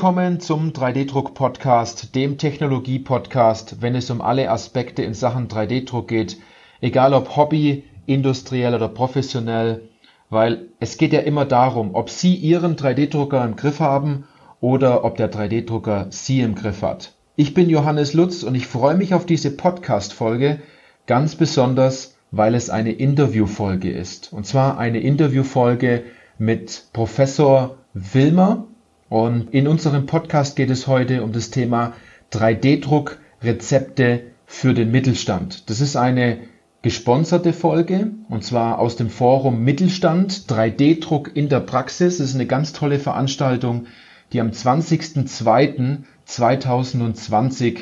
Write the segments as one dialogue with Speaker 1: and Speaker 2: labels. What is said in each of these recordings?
Speaker 1: Willkommen zum 3D-Druck-Podcast, dem Technologie-Podcast, wenn es um alle Aspekte in Sachen 3D-Druck geht, egal ob Hobby, industriell oder professionell, weil es geht ja immer darum, ob Sie Ihren 3D-Drucker im Griff haben oder ob der 3D-Drucker Sie im Griff hat. Ich bin Johannes Lutz und ich freue mich auf diese Podcast-Folge ganz besonders, weil es eine Interviewfolge ist. Und zwar eine Interviewfolge mit Professor Wilmer. Und in unserem Podcast geht es heute um das Thema 3D-Druck, Rezepte für den Mittelstand. Das ist eine gesponserte Folge und zwar aus dem Forum Mittelstand 3D-Druck in der Praxis. Das ist eine ganz tolle Veranstaltung, die am 20.02.2020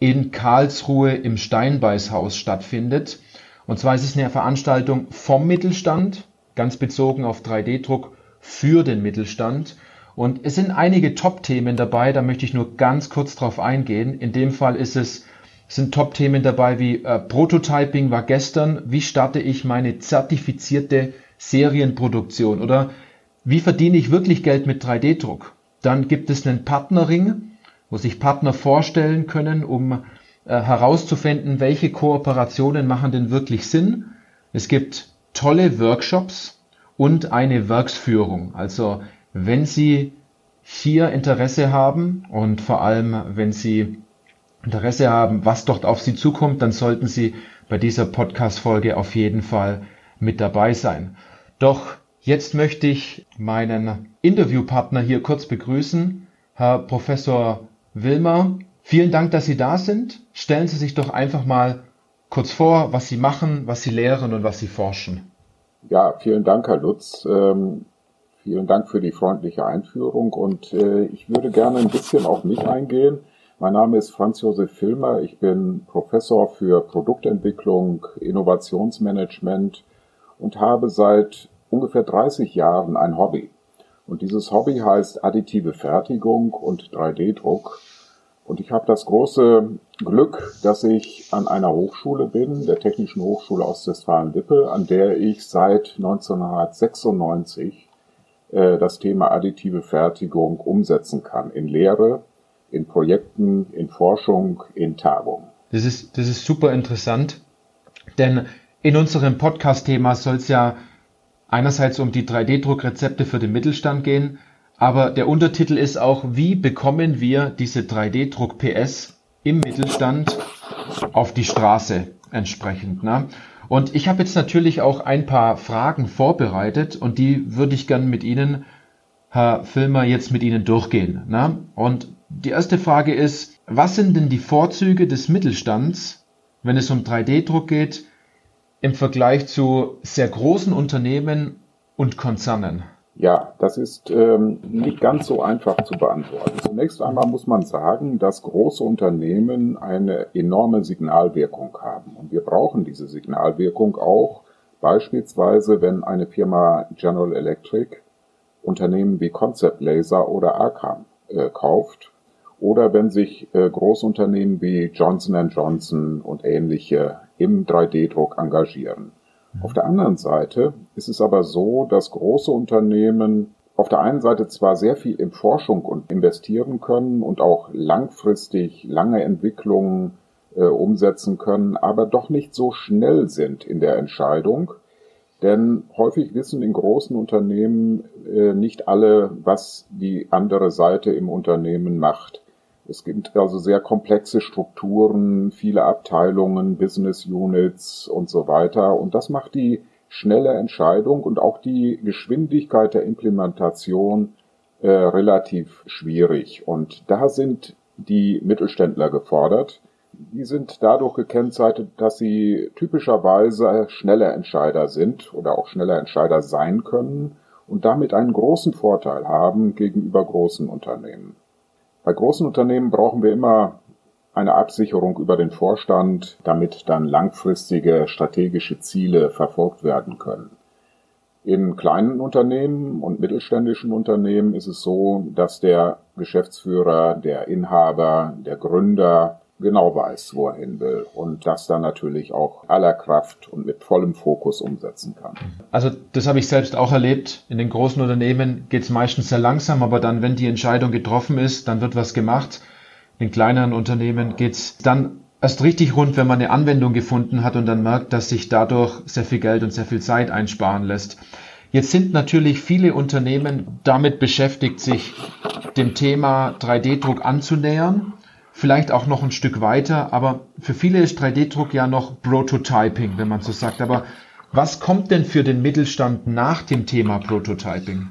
Speaker 1: in Karlsruhe im Steinbeißhaus stattfindet. Und zwar ist es eine Veranstaltung vom Mittelstand, ganz bezogen auf 3D-Druck für den Mittelstand. Und es sind einige Top-Themen dabei, da möchte ich nur ganz kurz drauf eingehen. In dem Fall ist es, sind Top-Themen dabei wie äh, Prototyping war gestern, wie starte ich meine zertifizierte Serienproduktion oder wie verdiene ich wirklich Geld mit 3D-Druck. Dann gibt es einen Partnering, wo sich Partner vorstellen können, um äh, herauszufinden, welche Kooperationen machen denn wirklich Sinn. Es gibt tolle Workshops und eine Werksführung. Also wenn Sie hier Interesse haben und vor allem wenn Sie Interesse haben, was dort auf Sie zukommt, dann sollten Sie bei dieser Podcast-Folge auf jeden Fall mit dabei sein. Doch jetzt möchte ich meinen Interviewpartner hier kurz begrüßen, Herr Professor Wilmer. Vielen Dank, dass Sie da sind. Stellen Sie sich doch einfach mal kurz vor, was Sie machen, was Sie lehren und was Sie forschen.
Speaker 2: Ja, vielen Dank, Herr Lutz. Ähm, vielen Dank für die freundliche Einführung und äh, ich würde gerne ein bisschen auf mich eingehen. Mein Name ist Franz Josef Filmer. Ich bin Professor für Produktentwicklung, Innovationsmanagement und habe seit ungefähr 30 Jahren ein Hobby. Und dieses Hobby heißt additive Fertigung und 3D-Druck. Und ich habe das große Glück, dass ich an einer Hochschule bin, der Technischen Hochschule Ostwestfalen-Lippe, an der ich seit 1996 äh, das Thema additive Fertigung umsetzen kann. In Lehre, in Projekten, in Forschung, in Tagung.
Speaker 1: Das ist, das ist super interessant, denn in unserem Podcast-Thema soll es ja einerseits um die 3D-Druckrezepte für den Mittelstand gehen, aber der Untertitel ist auch, wie bekommen wir diese 3D-Druck-PS im Mittelstand auf die Straße entsprechend. Ne? Und ich habe jetzt natürlich auch ein paar Fragen vorbereitet und die würde ich gern mit Ihnen, Herr Filmer, jetzt mit Ihnen durchgehen. Ne? Und die erste Frage ist, was sind denn die Vorzüge des Mittelstands, wenn es um 3D-Druck geht, im Vergleich zu sehr großen Unternehmen und Konzernen?
Speaker 2: Ja, das ist ähm, nicht ganz so einfach zu beantworten. Zunächst einmal muss man sagen, dass große Unternehmen eine enorme Signalwirkung haben. Und wir brauchen diese Signalwirkung auch beispielsweise, wenn eine Firma General Electric Unternehmen wie Concept Laser oder Arcam äh, kauft oder wenn sich äh, Großunternehmen wie Johnson Johnson und ähnliche im 3D-Druck engagieren. Auf der anderen Seite ist es aber so, dass große Unternehmen auf der einen Seite zwar sehr viel in Forschung und investieren können und auch langfristig lange Entwicklungen äh, umsetzen können, aber doch nicht so schnell sind in der Entscheidung. Denn häufig wissen in großen Unternehmen äh, nicht alle, was die andere Seite im Unternehmen macht. Es gibt also sehr komplexe Strukturen, viele Abteilungen, Business Units und so weiter. Und das macht die schnelle Entscheidung und auch die Geschwindigkeit der Implementation äh, relativ schwierig. Und da sind die Mittelständler gefordert. Die sind dadurch gekennzeichnet, dass sie typischerweise schnelle Entscheider sind oder auch schneller Entscheider sein können und damit einen großen Vorteil haben gegenüber großen Unternehmen. Bei großen Unternehmen brauchen wir immer eine Absicherung über den Vorstand, damit dann langfristige strategische Ziele verfolgt werden können. In kleinen Unternehmen und mittelständischen Unternehmen ist es so, dass der Geschäftsführer, der Inhaber, der Gründer genau weiß, wo er hin will und das dann natürlich auch aller Kraft und mit vollem Fokus umsetzen kann.
Speaker 1: Also das habe ich selbst auch erlebt. In den großen Unternehmen geht es meistens sehr langsam, aber dann, wenn die Entscheidung getroffen ist, dann wird was gemacht. In kleineren Unternehmen geht es dann erst richtig rund, wenn man eine Anwendung gefunden hat und dann merkt, dass sich dadurch sehr viel Geld und sehr viel Zeit einsparen lässt. Jetzt sind natürlich viele Unternehmen damit beschäftigt, sich dem Thema 3D-Druck anzunähern vielleicht auch noch ein Stück weiter, aber für viele ist 3D-Druck ja noch Prototyping, wenn man so sagt. Aber was kommt denn für den Mittelstand nach dem Thema Prototyping?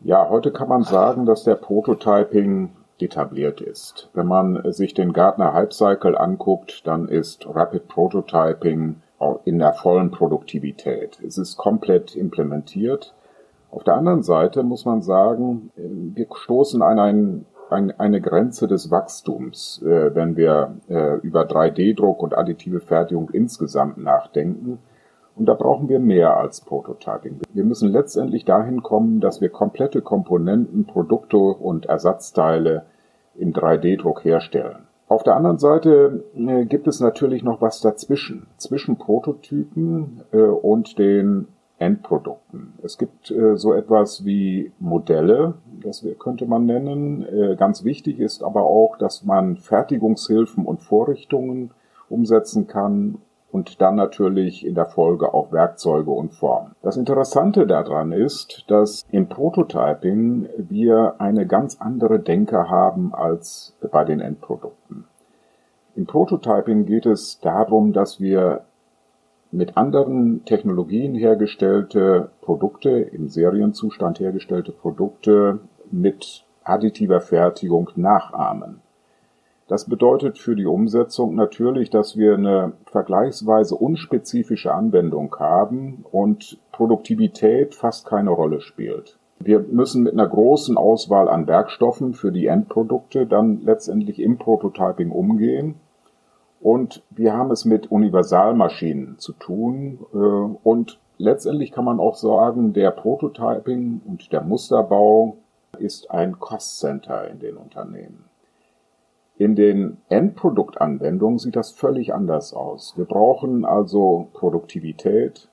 Speaker 2: Ja, heute kann man sagen, dass der Prototyping etabliert ist. Wenn man sich den Gartner Hype anguckt, dann ist Rapid Prototyping in der vollen Produktivität. Es ist komplett implementiert. Auf der anderen Seite muss man sagen, wir stoßen an einen ein, eine Grenze des Wachstums, äh, wenn wir äh, über 3D-Druck und additive Fertigung insgesamt nachdenken. Und da brauchen wir mehr als Prototyping. Wir müssen letztendlich dahin kommen, dass wir komplette Komponenten, Produkte und Ersatzteile im 3D-Druck herstellen. Auf der anderen Seite äh, gibt es natürlich noch was dazwischen, zwischen Prototypen äh, und den Endprodukten. Es gibt äh, so etwas wie Modelle, das könnte man nennen. Äh, ganz wichtig ist aber auch, dass man Fertigungshilfen und Vorrichtungen umsetzen kann und dann natürlich in der Folge auch Werkzeuge und Formen. Das Interessante daran ist, dass im Prototyping wir eine ganz andere Denke haben als bei den Endprodukten. Im Prototyping geht es darum, dass wir mit anderen Technologien hergestellte Produkte, im Serienzustand hergestellte Produkte mit additiver Fertigung nachahmen. Das bedeutet für die Umsetzung natürlich, dass wir eine vergleichsweise unspezifische Anwendung haben und Produktivität fast keine Rolle spielt. Wir müssen mit einer großen Auswahl an Werkstoffen für die Endprodukte dann letztendlich im Prototyping umgehen und wir haben es mit Universalmaschinen zu tun. Äh, und letztendlich kann man auch sagen, der Prototyping und der Musterbau ist ein Cost Center in den Unternehmen. In den Endproduktanwendungen sieht das völlig anders aus. Wir brauchen also Produktivität.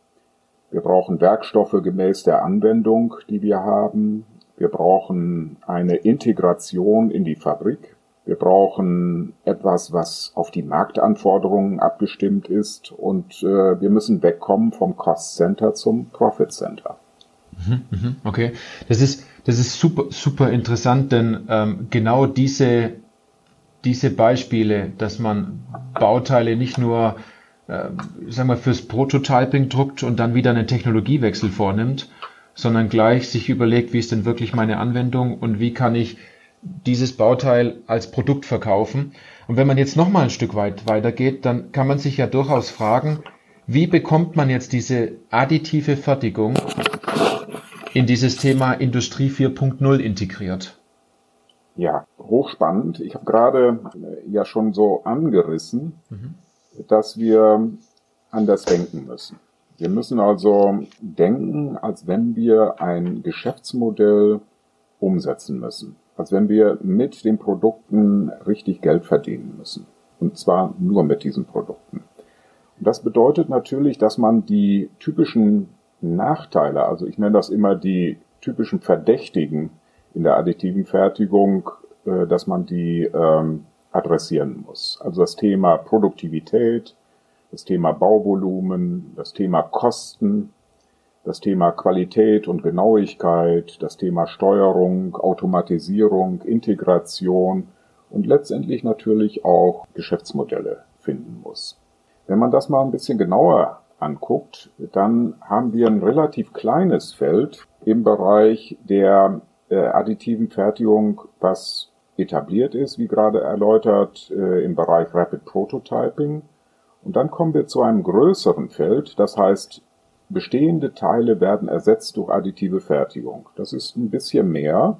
Speaker 2: Wir brauchen Werkstoffe gemäß der Anwendung, die wir haben. Wir brauchen eine Integration in die Fabrik. Wir brauchen etwas, was auf die Marktanforderungen abgestimmt ist und äh, wir müssen wegkommen vom Cost Center zum Profit Center.
Speaker 1: Mhm, mhm, okay, das ist, das ist super, super interessant, denn ähm, genau diese, diese Beispiele, dass man Bauteile nicht nur äh, sagen wir, fürs Prototyping druckt und dann wieder einen Technologiewechsel vornimmt, sondern gleich sich überlegt, wie ist denn wirklich meine Anwendung und wie kann ich dieses Bauteil als Produkt verkaufen. Und wenn man jetzt noch mal ein Stück weit weitergeht, dann kann man sich ja durchaus fragen, wie bekommt man jetzt diese additive Fertigung in dieses Thema Industrie 4.0 integriert?
Speaker 2: Ja, hochspannend. Ich habe gerade ja schon so angerissen, mhm. dass wir anders denken müssen. Wir müssen also denken, als wenn wir ein Geschäftsmodell umsetzen müssen als wenn wir mit den Produkten richtig Geld verdienen müssen. Und zwar nur mit diesen Produkten. Und das bedeutet natürlich, dass man die typischen Nachteile, also ich nenne das immer die typischen Verdächtigen in der additiven Fertigung, äh, dass man die ähm, adressieren muss. Also das Thema Produktivität, das Thema Bauvolumen, das Thema Kosten, das Thema Qualität und Genauigkeit, das Thema Steuerung, Automatisierung, Integration und letztendlich natürlich auch Geschäftsmodelle finden muss. Wenn man das mal ein bisschen genauer anguckt, dann haben wir ein relativ kleines Feld im Bereich der äh, additiven Fertigung, was etabliert ist, wie gerade erläutert, äh, im Bereich Rapid Prototyping. Und dann kommen wir zu einem größeren Feld, das heißt Bestehende Teile werden ersetzt durch additive Fertigung. Das ist ein bisschen mehr,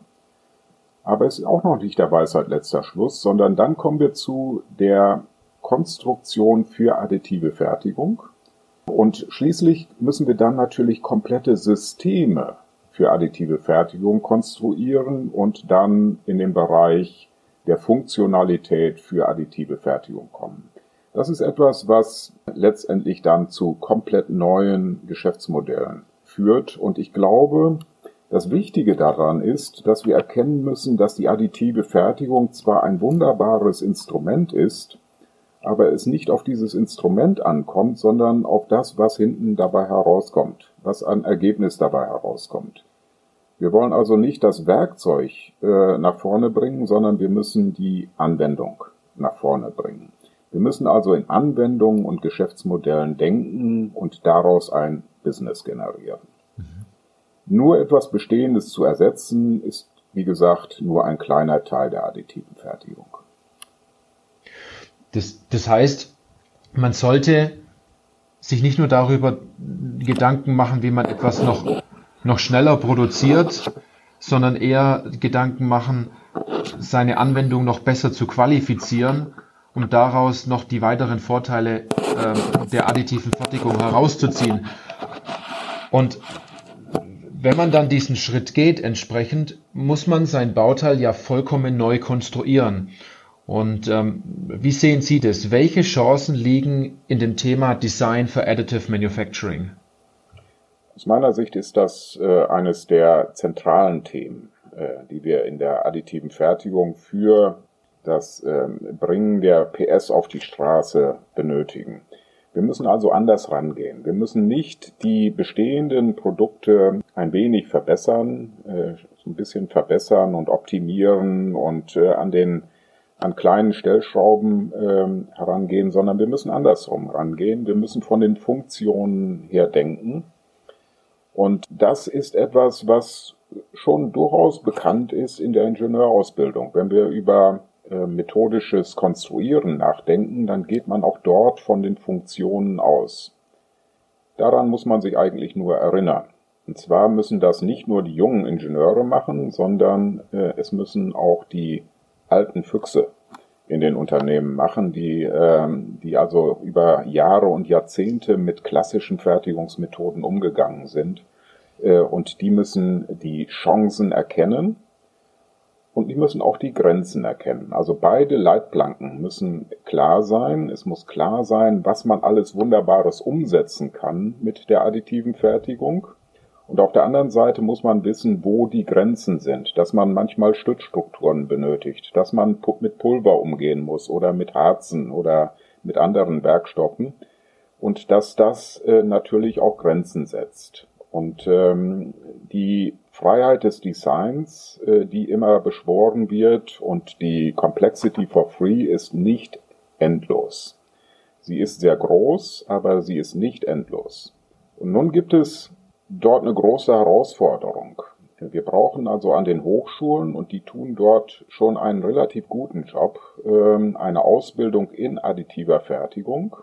Speaker 2: aber es ist auch noch nicht der Weisheit letzter Schluss, sondern dann kommen wir zu der Konstruktion für additive Fertigung. Und schließlich müssen wir dann natürlich komplette Systeme für additive Fertigung konstruieren und dann in den Bereich der Funktionalität für additive Fertigung kommen. Das ist etwas, was letztendlich dann zu komplett neuen Geschäftsmodellen führt. Und ich glaube, das Wichtige daran ist, dass wir erkennen müssen, dass die additive Fertigung zwar ein wunderbares Instrument ist, aber es nicht auf dieses Instrument ankommt, sondern auf das, was hinten dabei herauskommt, was an Ergebnis dabei herauskommt. Wir wollen also nicht das Werkzeug äh, nach vorne bringen, sondern wir müssen die Anwendung nach vorne bringen. Wir müssen also in Anwendungen und Geschäftsmodellen denken und daraus ein Business generieren. Mhm. Nur etwas Bestehendes zu ersetzen, ist, wie gesagt, nur ein kleiner Teil der additiven Fertigung.
Speaker 1: Das, das heißt, man sollte sich nicht nur darüber Gedanken machen, wie man etwas noch, noch schneller produziert, sondern eher Gedanken machen, seine Anwendung noch besser zu qualifizieren, um daraus noch die weiteren Vorteile äh, der additiven Fertigung herauszuziehen. Und wenn man dann diesen Schritt geht, entsprechend, muss man sein Bauteil ja vollkommen neu konstruieren. Und ähm, wie sehen Sie das? Welche Chancen liegen in dem Thema Design for Additive Manufacturing?
Speaker 2: Aus meiner Sicht ist das äh, eines der zentralen Themen, äh, die wir in der additiven Fertigung für das äh, Bringen der PS auf die Straße benötigen. Wir müssen also anders rangehen. Wir müssen nicht die bestehenden Produkte ein wenig verbessern, äh, so ein bisschen verbessern und optimieren und äh, an den an kleinen Stellschrauben ähm, herangehen, sondern wir müssen andersrum rangehen. Wir müssen von den Funktionen her denken. Und das ist etwas, was schon durchaus bekannt ist in der Ingenieurausbildung. Wenn wir über methodisches Konstruieren nachdenken, dann geht man auch dort von den Funktionen aus. Daran muss man sich eigentlich nur erinnern. Und zwar müssen das nicht nur die jungen Ingenieure machen, sondern äh, es müssen auch die alten Füchse in den Unternehmen machen, die, ähm, die also über Jahre und Jahrzehnte mit klassischen Fertigungsmethoden umgegangen sind. Äh, und die müssen die Chancen erkennen und die müssen auch die Grenzen erkennen. Also beide Leitplanken müssen klar sein. Es muss klar sein, was man alles Wunderbares umsetzen kann mit der additiven Fertigung. Und auf der anderen Seite muss man wissen, wo die Grenzen sind, dass man manchmal Stützstrukturen benötigt, dass man mit Pulver umgehen muss oder mit Harzen oder mit anderen Werkstoffen und dass das äh, natürlich auch Grenzen setzt. Und ähm, die Freiheit des Designs, äh, die immer beschworen wird und die Complexity for Free ist nicht endlos. Sie ist sehr groß, aber sie ist nicht endlos. Und nun gibt es dort eine große Herausforderung. Wir brauchen also an den Hochschulen, und die tun dort schon einen relativ guten Job, ähm, eine Ausbildung in additiver Fertigung.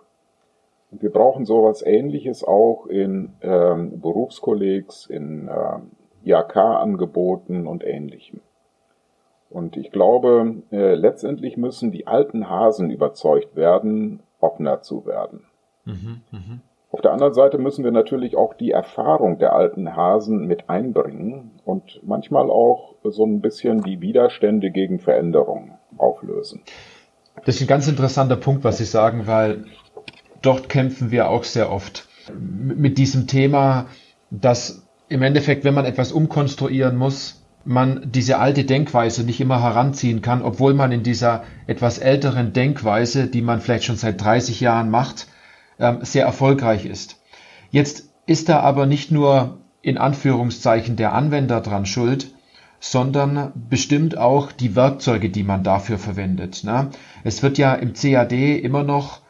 Speaker 2: Wir brauchen sowas ähnliches auch in ähm, Berufskollegs, in ähm, IHK-Angeboten und ähnlichem. Und ich glaube, äh, letztendlich müssen die alten Hasen überzeugt werden, offener zu werden. Mhm, mh. Auf der anderen Seite müssen wir natürlich auch die Erfahrung der alten Hasen mit einbringen und manchmal auch so ein bisschen die Widerstände gegen Veränderungen auflösen.
Speaker 1: Das ist ein ganz interessanter Punkt, was Sie sagen, weil dort kämpfen wir auch sehr oft mit diesem Thema, dass im Endeffekt, wenn man etwas umkonstruieren muss, man diese alte Denkweise nicht immer heranziehen kann, obwohl man in dieser etwas älteren Denkweise, die man vielleicht schon seit 30 Jahren macht, ähm, sehr erfolgreich ist. Jetzt ist da aber nicht nur in Anführungszeichen der Anwender dran schuld, sondern bestimmt auch die Werkzeuge, die man dafür verwendet. Ne? Es wird ja im CAD immer noch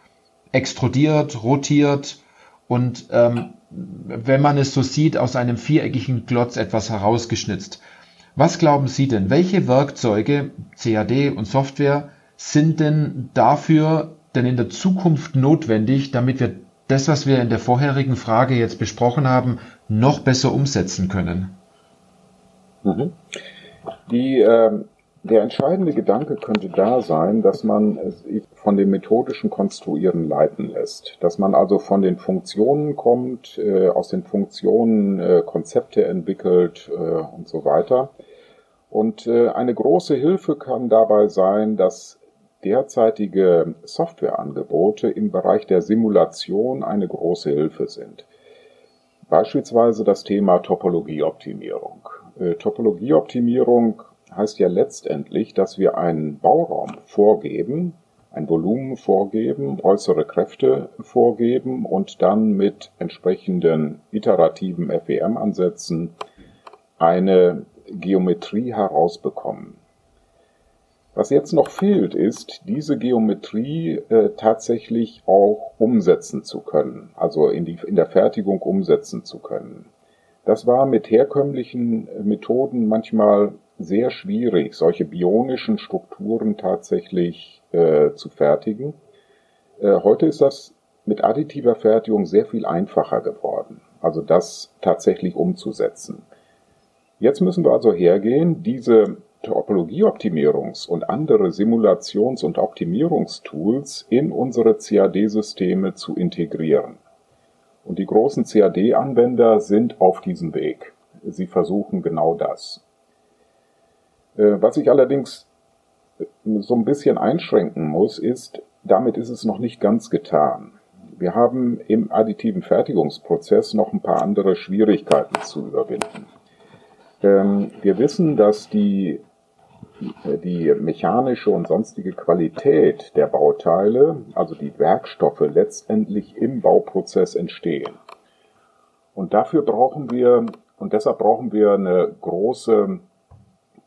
Speaker 1: extrudiert, rotiert und ähm, wenn man es so sieht, aus einem viereckigen Klotz etwas herausgeschnitzt. Was glauben Sie denn, welche Werkzeuge, CAD und Software, sind denn dafür denn in der Zukunft notwendig, damit wir das, was wir in der vorherigen Frage jetzt besprochen haben, noch besser umsetzen können?
Speaker 2: Mhm. Die, äh, der entscheidende Gedanke könnte da sein, dass man sich von dem methodischen Konstruieren leiten lässt. Dass man also von den Funktionen kommt, äh, aus den Funktionen äh, Konzepte entwickelt äh, und so weiter Und äh, eine große Hilfe kann dabei sein, dass derzeitige Softwareangebote im Bereich der Simulation eine große Hilfe sind. Beispielsweise das Thema Topologieoptimierung. Äh, Topologieoptimierung heißt ja letztendlich, dass wir einen Bauraum vorgeben, ein Volumen vorgeben, äußere Kräfte vorgeben und dann mit entsprechenden iterativen FEM-Ansätzen eine Geometrie herausbekommen. Was jetzt noch fehlt, ist, diese Geometrie äh, tatsächlich auch umsetzen zu können, also in, die, in der Fertigung umsetzen zu können. Das war mit herkömmlichen äh, Methoden manchmal sehr schwierig, solche bionischen Strukturen tatsächlich äh, zu fertigen. Äh, heute ist das mit additiver Fertigung sehr viel einfacher geworden, also das tatsächlich umzusetzen. Jetzt müssen wir also hergehen, diese Topologieoptimierungs- und andere Simulations- und Optimierungstools in unsere CAD-Systeme zu integrieren. Und die großen CAD-Anwender sind auf diesem Weg. Sie versuchen genau das. Äh, was ich allerdings äh, so ein bisschen einschränken muss, ist, damit ist es noch nicht ganz getan. Wir haben im additiven Fertigungsprozess noch ein paar andere Schwierigkeiten zu überwinden. Ähm, wir wissen, dass die die mechanische und sonstige Qualität der Bauteile, also die Werkstoffe, letztendlich im Bauprozess entstehen. Und dafür brauchen wir, und deshalb brauchen wir eine große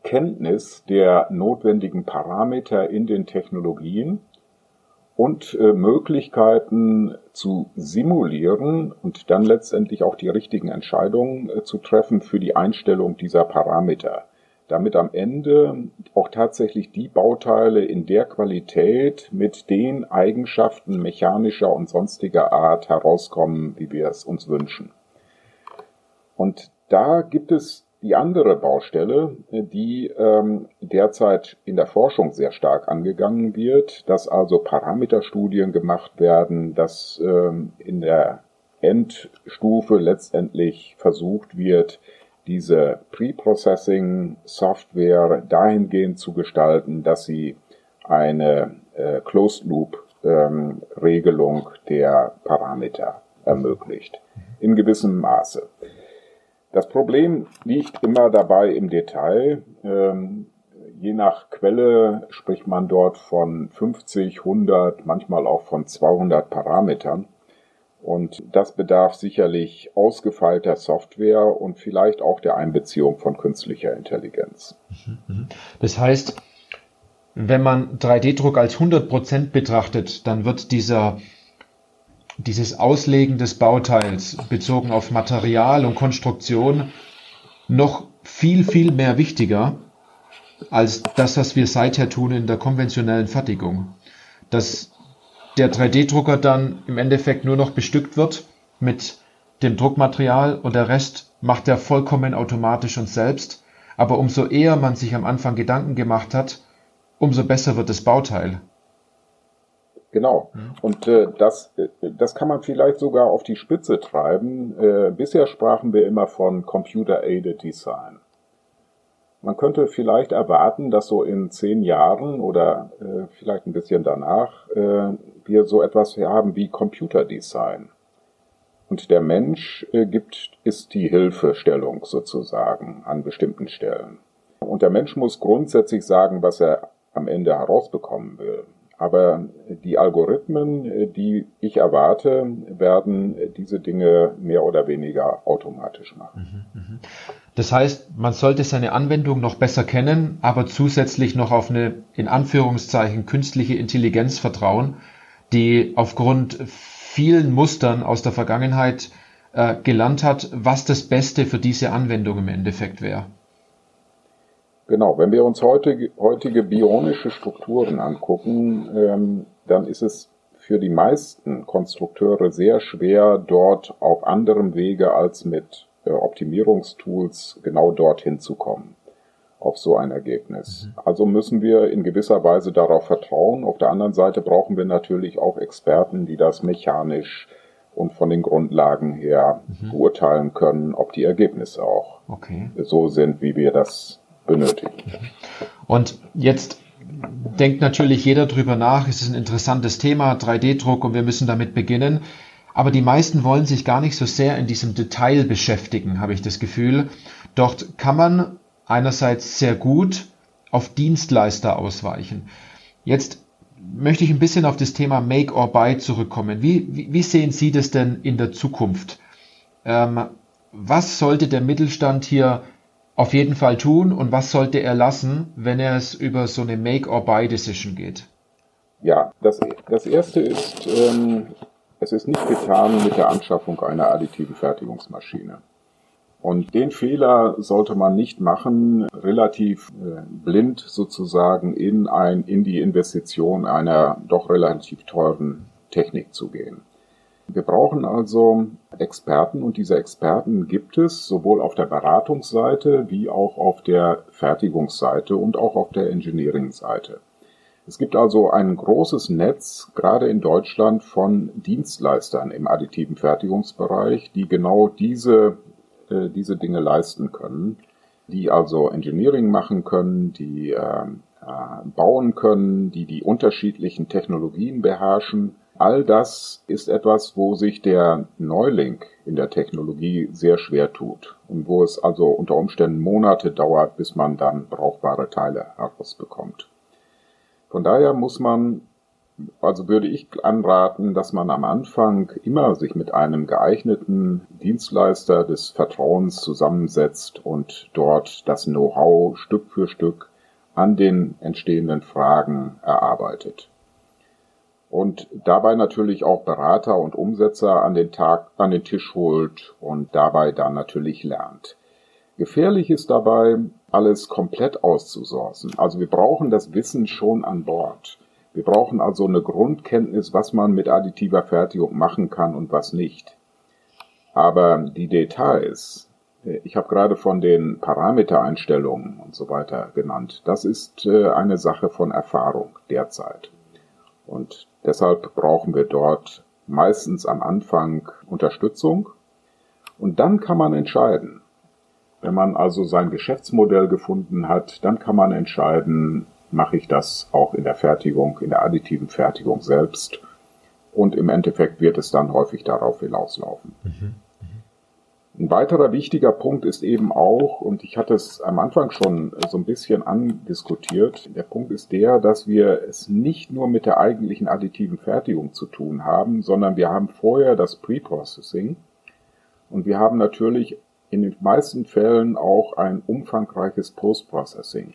Speaker 2: Kenntnis der notwendigen Parameter in den Technologien und äh, Möglichkeiten zu simulieren und dann letztendlich auch die richtigen Entscheidungen äh, zu treffen für die Einstellung dieser Parameter damit am Ende auch tatsächlich die Bauteile in der Qualität mit den Eigenschaften mechanischer und sonstiger Art herauskommen, wie wir es uns wünschen. Und da gibt es die andere Baustelle, die ähm, derzeit in der Forschung sehr stark angegangen wird, dass also Parameterstudien gemacht werden, dass ähm, in der Endstufe letztendlich versucht wird, diese Pre-Processing-Software dahingehend zu gestalten, dass sie eine äh, Closed-Loop-Regelung ähm, der Parameter ermöglicht. In gewissem Maße. Das Problem liegt immer dabei im Detail. Ähm, je nach Quelle spricht man dort von 50, 100, manchmal auch von 200 Parametern. Und das bedarf sicherlich ausgefeilter Software und vielleicht auch der Einbeziehung von künstlicher Intelligenz.
Speaker 1: Das heißt, wenn man 3D-Druck als 100% betrachtet, dann wird dieser, dieses Auslegen des Bauteils bezogen auf Material und Konstruktion noch viel, viel mehr wichtiger als das, was wir seither tun in der konventionellen Fertigung. Das der 3D-Drucker dann im Endeffekt nur noch bestückt wird mit dem Druckmaterial und der Rest macht er vollkommen automatisch und selbst. Aber umso eher man sich am Anfang Gedanken gemacht hat, umso besser wird das Bauteil.
Speaker 2: Genau. Mhm. Und äh, das, äh, das kann man vielleicht sogar auf die Spitze treiben. Äh, bisher sprachen wir immer von Computer-Aided Design. Man könnte vielleicht erwarten, dass so in zehn Jahren oder äh, vielleicht ein bisschen danach äh, wir so etwas haben wie Computerdesign. Und der Mensch äh, gibt, ist die Hilfestellung sozusagen an bestimmten Stellen. Und der Mensch muss grundsätzlich sagen, was er am Ende herausbekommen will. Aber die Algorithmen, die ich erwarte, werden diese Dinge mehr oder weniger automatisch machen.
Speaker 1: Mhm, mhm. Das heißt, man sollte seine Anwendung noch besser kennen, aber zusätzlich noch auf eine in Anführungszeichen künstliche Intelligenz vertrauen, die aufgrund vielen Mustern aus der Vergangenheit äh, gelernt hat, was das Beste für diese Anwendung im Endeffekt wäre.
Speaker 2: Genau, wenn wir uns heute, heutige bionische Strukturen angucken, ähm, dann ist es für die meisten Konstrukteure sehr schwer, dort auf anderem Wege als mit äh, Optimierungstools genau dorthin zu kommen, auf so ein Ergebnis. Mhm. Also müssen wir in gewisser Weise darauf vertrauen. Auf der anderen Seite brauchen wir natürlich auch Experten, die das mechanisch und von den Grundlagen her mhm. beurteilen können, ob die Ergebnisse auch okay. so sind, wie wir das benötigen.
Speaker 1: Und jetzt denkt natürlich jeder drüber nach, es ist ein interessantes Thema, 3D-Druck und wir müssen damit beginnen. Aber die meisten wollen sich gar nicht so sehr in diesem Detail beschäftigen, habe ich das Gefühl. Dort kann man einerseits sehr gut auf Dienstleister ausweichen. Jetzt möchte ich ein bisschen auf das Thema Make or Buy zurückkommen. Wie, wie, wie sehen Sie das denn in der Zukunft? Ähm, was sollte der Mittelstand hier auf jeden Fall tun und was sollte er lassen, wenn er es über so eine Make-or-Buy-Decision geht?
Speaker 2: Ja, das, das erste ist, ähm, es ist nicht getan mit der Anschaffung einer additiven Fertigungsmaschine. Und den Fehler sollte man nicht machen, relativ äh, blind sozusagen in ein, in die Investition einer doch relativ teuren Technik zu gehen. Wir brauchen also Experten und diese Experten gibt es sowohl auf der Beratungsseite wie auch auf der Fertigungsseite und auch auf der Engineering-Seite. Es gibt also ein großes Netz, gerade in Deutschland, von Dienstleistern im additiven Fertigungsbereich, die genau diese, äh, diese Dinge leisten können, die also Engineering machen können, die äh, äh, bauen können, die die unterschiedlichen Technologien beherrschen All das ist etwas, wo sich der Neuling in der Technologie sehr schwer tut und wo es also unter Umständen Monate dauert, bis man dann brauchbare Teile herausbekommt. Von daher muss man, also würde ich anraten, dass man am Anfang immer sich mit einem geeigneten Dienstleister des Vertrauens zusammensetzt und dort das Know-how Stück für Stück an den entstehenden Fragen erarbeitet und dabei natürlich auch Berater und Umsetzer an den Tag, an den Tisch holt und dabei dann natürlich lernt. Gefährlich ist dabei, alles komplett auszusourcen. Also wir brauchen das Wissen schon an Bord. Wir brauchen also eine Grundkenntnis, was man mit additiver Fertigung machen kann und was nicht. Aber die Details, ich habe gerade von den Parametereinstellungen und so weiter genannt, das ist äh, eine Sache von Erfahrung derzeit. Und deshalb brauchen wir dort meistens am Anfang Unterstützung. Und dann kann man entscheiden. Wenn man also sein Geschäftsmodell gefunden hat, dann kann man entscheiden, mache ich das auch in der Fertigung, in der additiven Fertigung selbst. Und im Endeffekt wird es dann häufig darauf hinauslaufen. Mhm. Ein weiterer wichtiger Punkt ist eben auch, und ich hatte es am Anfang schon so ein bisschen andiskutiert, der Punkt ist der, dass wir es nicht nur mit der eigentlichen additiven Fertigung zu tun haben, sondern wir haben vorher das Pre-Processing und wir haben natürlich in den meisten Fällen auch ein umfangreiches Post-Processing.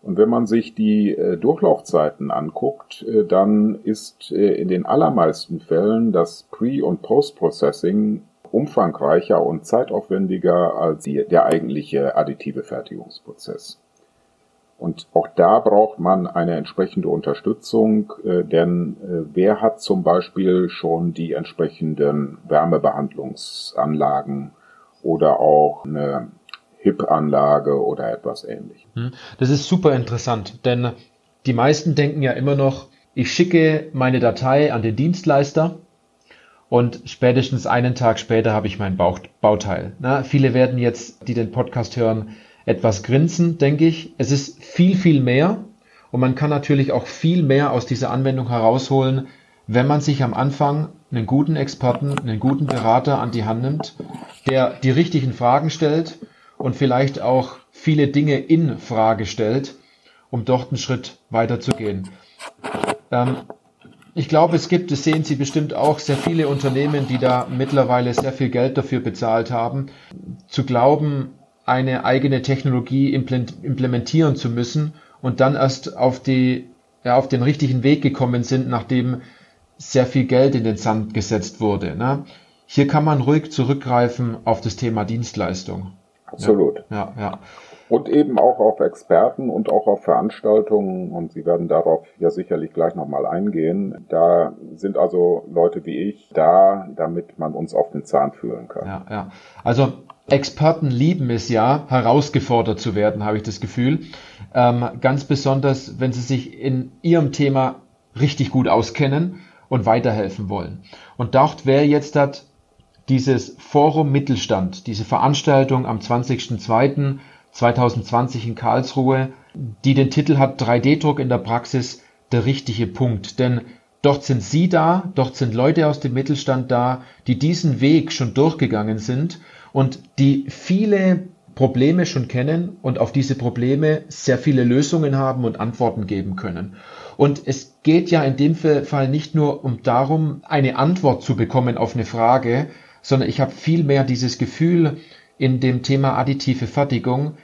Speaker 2: Und wenn man sich die äh, Durchlaufzeiten anguckt, äh, dann ist äh, in den allermeisten Fällen das Pre- und Post-Processing umfangreicher und zeitaufwendiger als die, der eigentliche additive Fertigungsprozess. Und auch da braucht man eine entsprechende Unterstützung, äh, denn äh, wer hat zum Beispiel schon die entsprechenden Wärmebehandlungsanlagen oder auch eine HIP-Anlage oder etwas ähnliches. Hm.
Speaker 1: Das ist super interessant, denn die meisten denken ja immer noch, ich schicke meine Datei an den Dienstleister und spätestens einen Tag später habe ich mein Bauch, Bauteil. Na, viele werden jetzt, die den Podcast hören, etwas grinsen, denke ich. Es ist viel, viel mehr und man kann natürlich auch viel mehr aus dieser Anwendung herausholen, wenn man sich am Anfang einen guten Experten, einen guten Berater an die Hand nimmt, der die richtigen Fragen stellt und vielleicht auch viele Dinge in Frage stellt, um dort einen Schritt weiter zu gehen. Ähm, ich glaube, es gibt, das sehen Sie bestimmt auch, sehr viele Unternehmen, die da mittlerweile sehr viel Geld dafür bezahlt haben, zu glauben, eine eigene Technologie implementieren zu müssen und dann erst auf die, ja, auf den richtigen Weg gekommen sind, nachdem sehr viel Geld in den Sand gesetzt wurde. Ne? Hier kann man ruhig zurückgreifen auf das Thema Dienstleistung.
Speaker 2: Absolut.
Speaker 1: Ja, ja.
Speaker 2: Und eben auch auf Experten und auch auf Veranstaltungen. Und Sie werden darauf ja sicherlich gleich nochmal eingehen. Da sind also Leute wie ich da, damit man uns auf den Zahn führen kann.
Speaker 1: Ja, ja. Also Experten lieben es ja, herausgefordert zu werden, habe ich das Gefühl. Ähm, ganz besonders, wenn sie sich in ihrem Thema richtig gut auskennen und weiterhelfen wollen. Und dort wäre jetzt das dieses Forum Mittelstand, diese Veranstaltung am 20.02 2020 in Karlsruhe, die den Titel hat 3D-Druck in der Praxis der richtige Punkt. Denn dort sind Sie da, dort sind Leute aus dem Mittelstand da, die diesen Weg schon durchgegangen sind und die viele Probleme schon kennen und auf diese Probleme sehr viele Lösungen haben und Antworten geben können. Und es geht ja in dem Fall nicht nur um darum, eine Antwort zu bekommen auf eine Frage, sondern ich habe vielmehr dieses Gefühl in dem Thema additive Fertigung,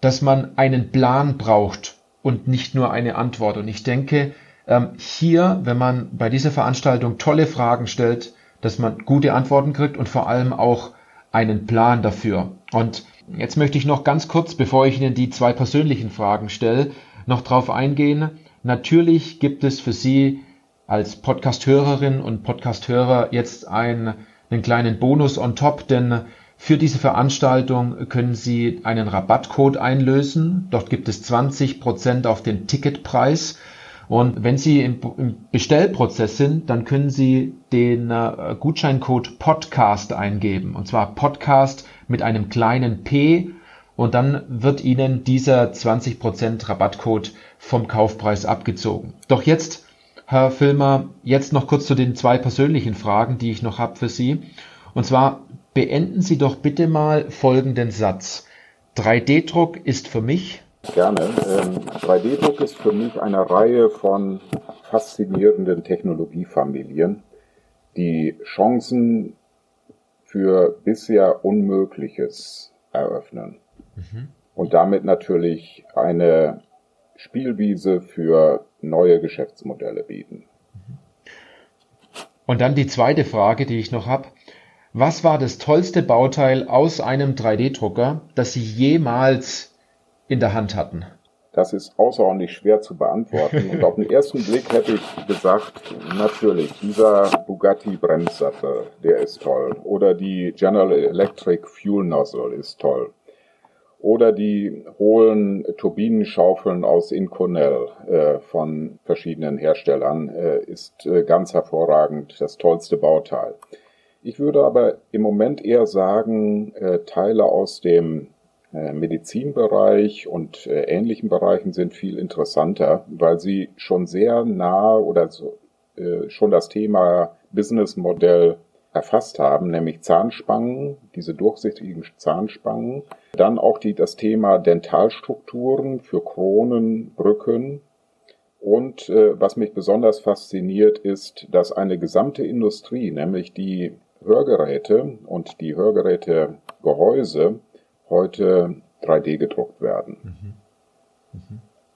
Speaker 1: dass man einen Plan braucht und nicht nur eine Antwort. Und ich denke, ähm, hier, wenn man bei dieser Veranstaltung tolle Fragen stellt, dass man gute Antworten kriegt und vor allem auch einen Plan dafür. Und jetzt möchte ich noch ganz kurz, bevor ich Ihnen die zwei persönlichen Fragen stelle, noch darauf eingehen. Natürlich gibt es für Sie als Podcast-Hörerin und Podcast-Hörer jetzt einen, einen kleinen Bonus on top, denn für diese Veranstaltung können Sie einen Rabattcode einlösen. Dort gibt es 20 Prozent auf den Ticketpreis. Und wenn Sie im, Bestellprozess sind, dann können Sie den äh, Gutscheincode Podcast eingeben. Und zwar Podcast mit einem kleinen P. Und dann wird Ihnen dieser 20% Rabattcode vom Kaufpreis abgezogen. Doch jetzt, Herr Filmer, jetzt noch kurz zu den zwei persönlichen Fragen, die ich noch habe für Sie. Und zwar beenden Sie doch bitte mal folgenden Satz. 3D-Druck ist für mich.
Speaker 2: Gerne. Ähm, 3D-Druck ist für mich eine Reihe von faszinierenden Technologiefamilien, die Chancen für bisher Unmögliches eröffnen. Mhm. Und damit natürlich eine Spielwiese für neue Geschäftsmodelle bieten.
Speaker 1: Und dann die zweite Frage, die ich noch habe. Was war das tollste Bauteil aus einem 3D-Drucker, das Sie jemals in der Hand hatten?
Speaker 2: Das ist außerordentlich schwer zu beantworten. Und auf den ersten Blick hätte ich gesagt, natürlich, dieser Bugatti Bremssattel, der ist toll. Oder die General Electric Fuel Nozzle ist toll. Oder die hohlen Turbinenschaufeln aus Inconel äh, von verschiedenen Herstellern äh, ist äh, ganz hervorragend das tollste Bauteil. Ich würde aber im Moment eher sagen, äh, Teile aus dem äh, Medizinbereich und äh, ähnlichen Bereichen sind viel interessanter, weil sie schon sehr nah oder so, äh, schon das Thema Businessmodell erfasst haben, nämlich Zahnspangen, diese durchsichtigen Zahnspangen. Dann auch die, das Thema Dentalstrukturen für Kronen, Brücken. Und äh, was mich besonders fasziniert, ist, dass eine gesamte Industrie, nämlich die Hörgeräte und die Hörgerätegehäuse heute 3D gedruckt werden.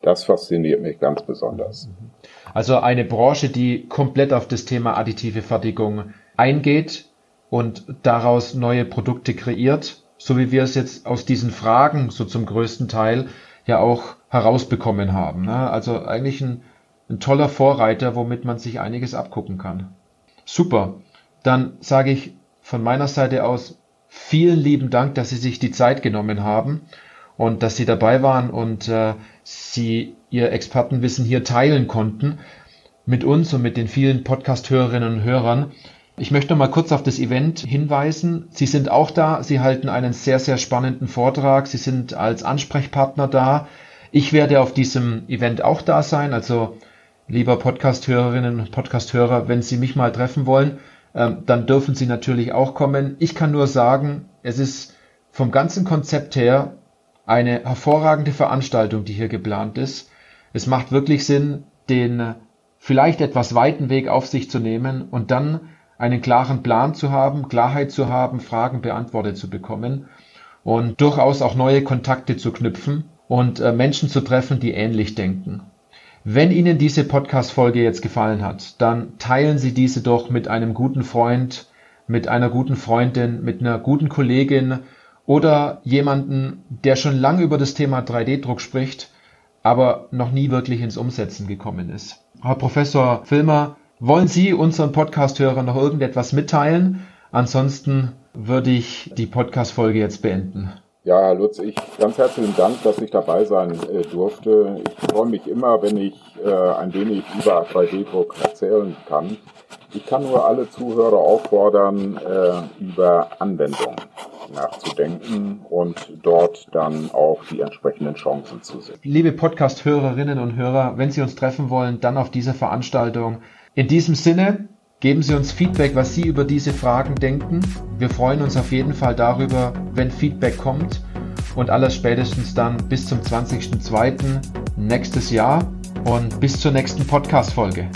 Speaker 2: Das fasziniert mich ganz besonders.
Speaker 1: Also eine Branche, die komplett auf das Thema additive Fertigung eingeht und daraus neue Produkte kreiert, so wie wir es jetzt aus diesen Fragen so zum größten Teil ja auch herausbekommen haben. Ne? Also eigentlich ein, ein toller Vorreiter, womit man sich einiges abgucken kann. Super dann sage ich von meiner Seite aus vielen lieben Dank, dass Sie sich die Zeit genommen haben und dass Sie dabei waren und äh, Sie Ihr Expertenwissen hier teilen konnten mit uns und mit den vielen Podcast-Hörerinnen und Hörern. Ich möchte noch mal kurz auf das Event hinweisen. Sie sind auch da. Sie halten einen sehr, sehr spannenden Vortrag. Sie sind als Ansprechpartner da. Ich werde auf diesem Event auch da sein. Also, lieber Podcast-Hörerinnen und Podcast-Hörer, wenn Sie mich mal treffen wollen, dann dürfen sie natürlich auch kommen. Ich kann nur sagen, es ist vom ganzen Konzept her eine hervorragende Veranstaltung, die hier geplant ist. Es macht wirklich Sinn, den vielleicht etwas weiten Weg auf sich zu nehmen und dann einen klaren Plan zu haben, Klarheit zu haben, Fragen beantwortet zu bekommen und durchaus auch neue Kontakte zu knüpfen und äh, Menschen zu treffen, die ähnlich denken. Wenn Ihnen diese Podcast-Folge jetzt gefallen hat, dann teilen Sie diese doch mit einem guten Freund, mit einer guten Freundin, mit einer guten Kollegin oder jemanden, der schon lange über das Thema 3D-Druck spricht, aber noch nie wirklich ins Umsetzen gekommen ist. Herr Professor Filmer, wollen Sie unseren Podcast-Hörern noch irgendetwas mitteilen? Ansonsten würde ich die Podcast-Folge jetzt beenden.
Speaker 2: Ja, Herr Lutz, ich ganz herzlichen Dank, dass ich dabei sein äh, durfte. Ich freue mich immer, wenn ich äh, ein wenig über 3D-Druck erzählen kann. Ich kann nur alle Zuhörer auffordern, äh, über Anwendungen nachzudenken und dort dann auch die entsprechenden Chancen zu sehen.
Speaker 1: Liebe Podcast-Hörerinnen und Hörer, wenn Sie uns treffen wollen, dann auf dieser Veranstaltung. In diesem Sinne, Geben Sie uns Feedback, was Sie über diese Fragen denken. Wir freuen uns auf jeden Fall darüber, wenn Feedback kommt. Und alles spätestens dann bis zum 20.02. nächstes Jahr und bis zur nächsten Podcast-Folge.